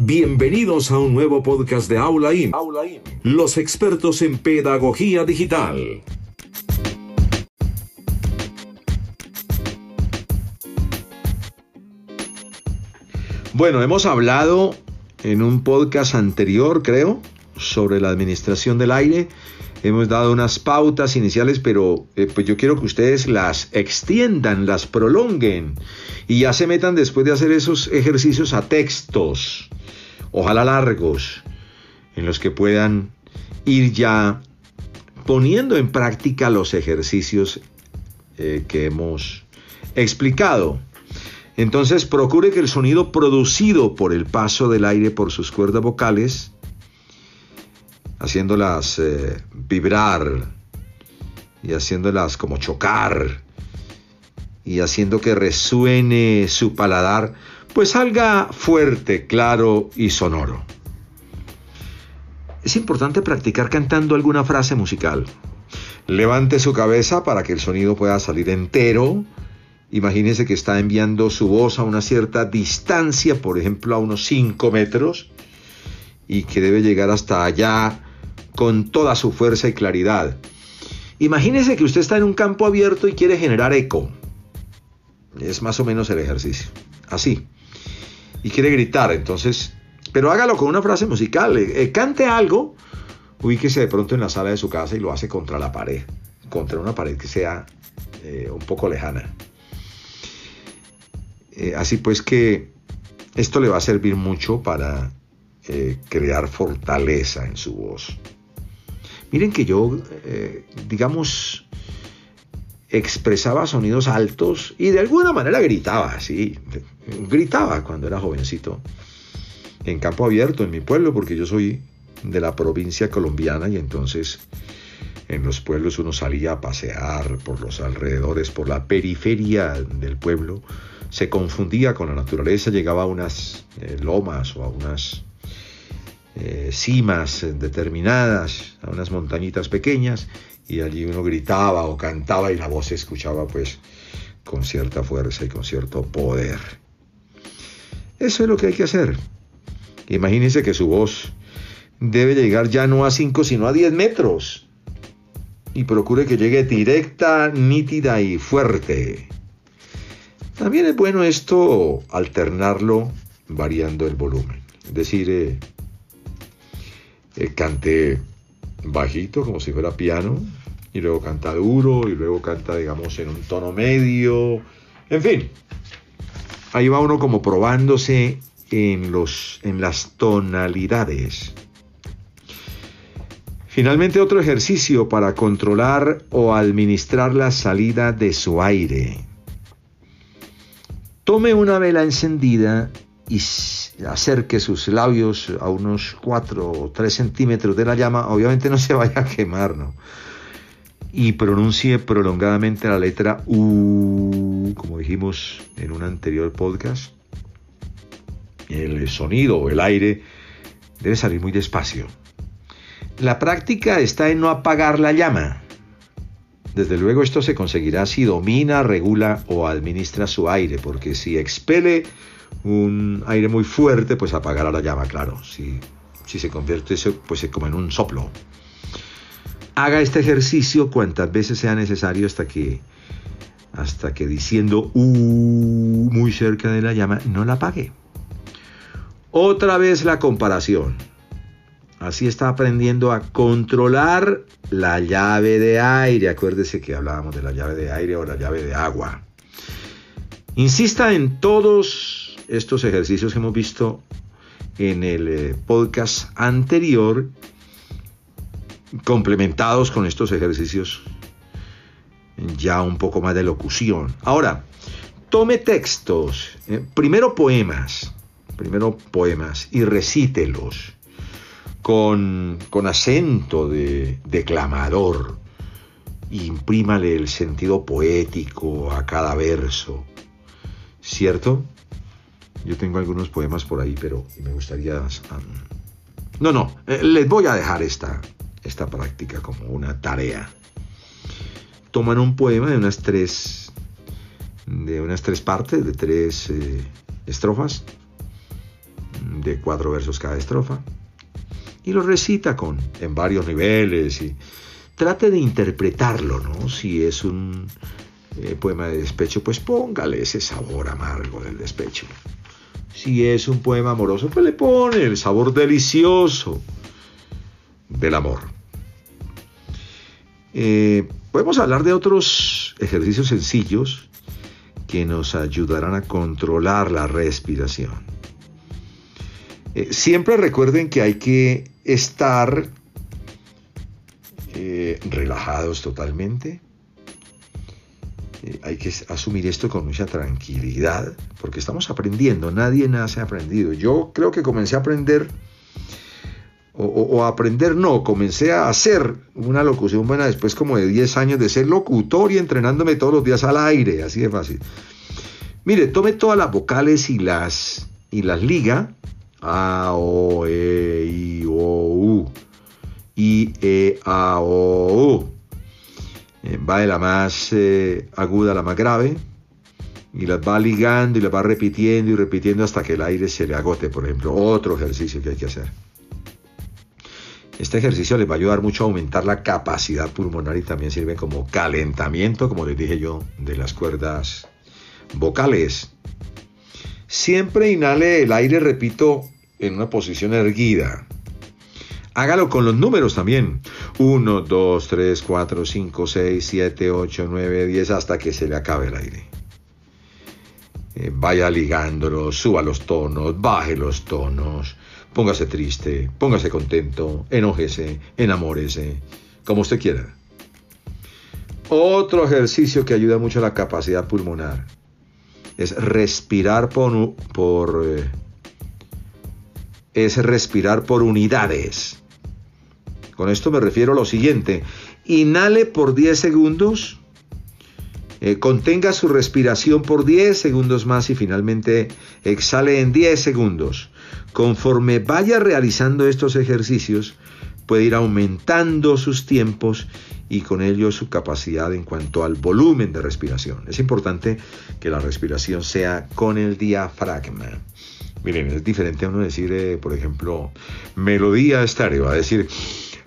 Bienvenidos a un nuevo podcast de Aula In, los expertos en pedagogía digital. Bueno, hemos hablado en un podcast anterior, creo, sobre la administración del aire. Hemos dado unas pautas iniciales, pero eh, pues yo quiero que ustedes las extiendan, las prolonguen y ya se metan después de hacer esos ejercicios a textos, ojalá largos, en los que puedan ir ya poniendo en práctica los ejercicios eh, que hemos explicado. Entonces procure que el sonido producido por el paso del aire por sus cuerdas vocales, haciéndolas eh, vibrar y haciéndolas como chocar y haciendo que resuene su paladar, pues salga fuerte, claro y sonoro. Es importante practicar cantando alguna frase musical. Levante su cabeza para que el sonido pueda salir entero Imagínese que está enviando su voz a una cierta distancia, por ejemplo a unos 5 metros, y que debe llegar hasta allá con toda su fuerza y claridad. Imagínese que usted está en un campo abierto y quiere generar eco. Es más o menos el ejercicio. Así. Y quiere gritar, entonces, pero hágalo con una frase musical. Eh, eh, cante algo, ubíquese de pronto en la sala de su casa y lo hace contra la pared, contra una pared que sea eh, un poco lejana. Así pues que esto le va a servir mucho para crear fortaleza en su voz. Miren que yo, digamos, expresaba sonidos altos y de alguna manera gritaba, sí, gritaba cuando era jovencito. En campo abierto en mi pueblo, porque yo soy de la provincia colombiana y entonces en los pueblos uno salía a pasear por los alrededores, por la periferia del pueblo se confundía con la naturaleza, llegaba a unas eh, lomas o a unas eh, cimas determinadas, a unas montañitas pequeñas, y allí uno gritaba o cantaba y la voz se escuchaba pues con cierta fuerza y con cierto poder. Eso es lo que hay que hacer. Imagínense que su voz debe llegar ya no a 5 sino a 10 metros. Y procure que llegue directa, nítida y fuerte. También es bueno esto alternarlo variando el volumen. Es decir, eh, eh, cante bajito como si fuera piano y luego canta duro y luego canta digamos en un tono medio. En fin, ahí va uno como probándose en, los, en las tonalidades. Finalmente otro ejercicio para controlar o administrar la salida de su aire. Tome una vela encendida y acerque sus labios a unos 4 o 3 centímetros de la llama. Obviamente no se vaya a quemar, ¿no? Y pronuncie prolongadamente la letra U, como dijimos en un anterior podcast. El sonido el aire debe salir muy despacio. La práctica está en no apagar la llama desde luego esto se conseguirá si domina, regula o administra su aire, porque si expele un aire muy fuerte, pues apagará la llama, claro. Si, se convierte eso, pues como en un soplo. Haga este ejercicio cuantas veces sea necesario hasta que, hasta que diciendo uh, muy cerca de la llama, no la apague. Otra vez la comparación. Así está aprendiendo a controlar la llave de aire. Acuérdese que hablábamos de la llave de aire o la llave de agua. Insista en todos estos ejercicios que hemos visto en el eh, podcast anterior, complementados con estos ejercicios ya un poco más de locución. Ahora, tome textos, eh, primero poemas, primero poemas y recítelos con, acento de declamador. Imprímale el sentido poético a cada verso. ¿Cierto? Yo tengo algunos poemas por ahí, pero me gustaría... no, no, eh, les voy a dejar esta, esta práctica como una tarea. Toman un poema de unas tres, de unas tres partes, de tres eh, estrofas, de cuatro versos cada estrofa, y lo recita con, en varios niveles y trate de interpretarlo, ¿no? Si es un eh, poema de despecho, pues póngale ese sabor amargo del despecho. Si es un poema amoroso, pues le pone el sabor delicioso del amor. Eh, podemos hablar de otros ejercicios sencillos que nos ayudarán a controlar la respiración. Eh, siempre recuerden que hay que estar eh, relajados totalmente. Eh, hay que asumir esto con mucha tranquilidad, porque estamos aprendiendo, nadie nace aprendido. Yo creo que comencé a aprender, o, o, aprender no, comencé a hacer una locución buena después como de 10 años de ser locutor y entrenándome todos los días al aire, así de fácil. Mire, tome todas las vocales y las, y las liga a, O, E, I, O, U. I, E, A, O, U. Eh, va de la más eh, aguda a la más grave y las va ligando y las va repitiendo y repitiendo hasta que el aire se le agote, por ejemplo. Otro ejercicio que hay que hacer. Este ejercicio les va a ayudar mucho a aumentar la capacidad pulmonar y también sirve como calentamiento, como les dije yo, de las cuerdas vocales. Siempre inhale el aire, repito, en una posición erguida. Hágalo con los números también. 1, 2, 3, 4, 5, 6, 7, 8, 9, 10, hasta que se le acabe el aire. Eh, vaya ligándolo, suba los tonos, baje los tonos, póngase triste, póngase contento, enójese, enamórese, como usted quiera. Otro ejercicio que ayuda mucho a la capacidad pulmonar es respirar por, por eh, es respirar por unidades. Con esto me refiero a lo siguiente. Inhale por 10 segundos, eh, contenga su respiración por 10 segundos más y finalmente exhale en 10 segundos. Conforme vaya realizando estos ejercicios, puede ir aumentando sus tiempos y con ello su capacidad en cuanto al volumen de respiración. Es importante que la respiración sea con el diafragma. Miren, es diferente a uno decir, eh, por ejemplo, melodía estéreo, a decir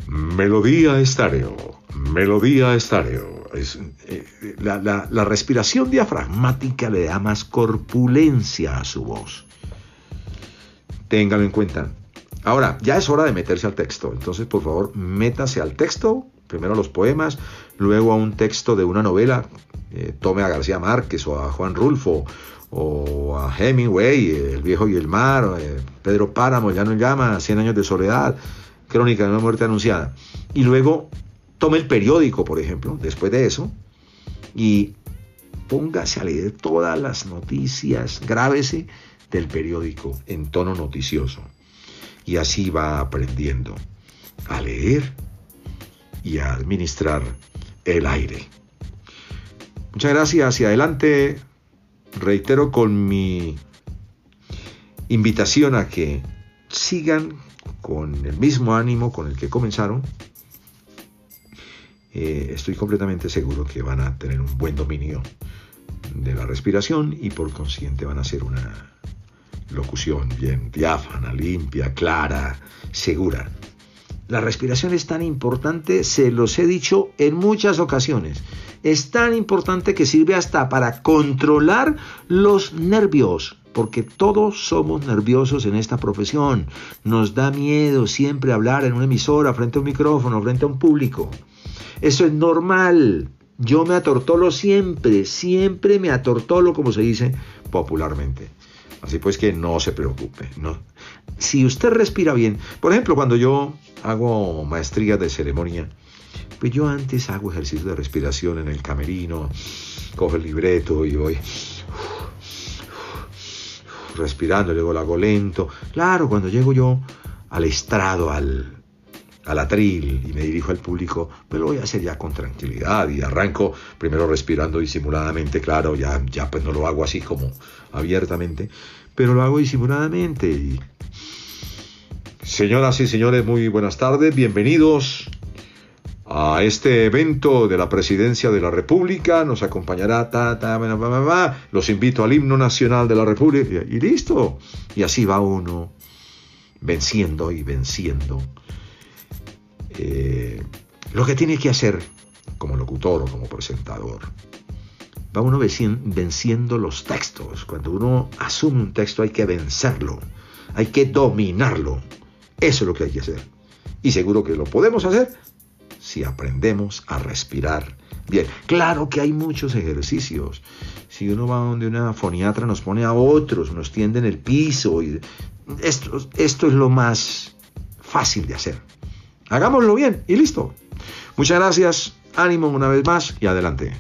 melodía estéreo, melodía estéreo. Es, eh, la, la respiración diafragmática le da más corpulencia a su voz. Téngalo en cuenta. Ahora, ya es hora de meterse al texto. Entonces, por favor, métase al texto primero a los poemas, luego a un texto de una novela, eh, tome a García Márquez o a Juan Rulfo o a Hemingway, El viejo y el mar, eh, Pedro Páramo, ya no llama, Cien años de soledad, Crónica de una muerte anunciada. Y luego tome el periódico, por ejemplo, después de eso, y póngase a leer todas las noticias, grábese del periódico en tono noticioso. Y así va aprendiendo a leer y a administrar el aire. Muchas gracias. Hacia adelante reitero con mi invitación a que sigan con el mismo ánimo con el que comenzaron. Eh, estoy completamente seguro que van a tener un buen dominio de la respiración y por consiguiente van a hacer una locución bien diáfana, limpia, clara, segura. La respiración es tan importante, se los he dicho en muchas ocasiones. Es tan importante que sirve hasta para controlar los nervios, porque todos somos nerviosos en esta profesión. Nos da miedo siempre hablar en una emisora, frente a un micrófono, frente a un público. Eso es normal. Yo me atortolo siempre, siempre me atortolo, como se dice popularmente. Así pues que no se preocupe. No. Si usted respira bien, por ejemplo, cuando yo hago maestría de ceremonia, pues yo antes hago ejercicio de respiración en el camerino, cojo el libreto y voy respirando, luego lo hago lento. Claro, cuando llego yo al estrado, al, al atril y me dirijo al público, pues lo voy a hacer ya con tranquilidad y arranco primero respirando disimuladamente, claro, ya, ya pues no lo hago así como abiertamente, pero lo hago disimuladamente. Señoras y señores, muy buenas tardes, bienvenidos a este evento de la Presidencia de la República. Nos acompañará, los invito al himno nacional de la República y listo. Y así va uno venciendo y venciendo eh, lo que tiene que hacer como locutor o como presentador. Va uno venciendo los textos. Cuando uno asume un texto hay que vencerlo, hay que dominarlo. Eso es lo que hay que hacer. Y seguro que lo podemos hacer si aprendemos a respirar bien. Claro que hay muchos ejercicios. Si uno va donde una foniatra nos pone a otros, nos tiende en el piso. Y esto, esto es lo más fácil de hacer. Hagámoslo bien y listo. Muchas gracias, ánimo una vez más y adelante.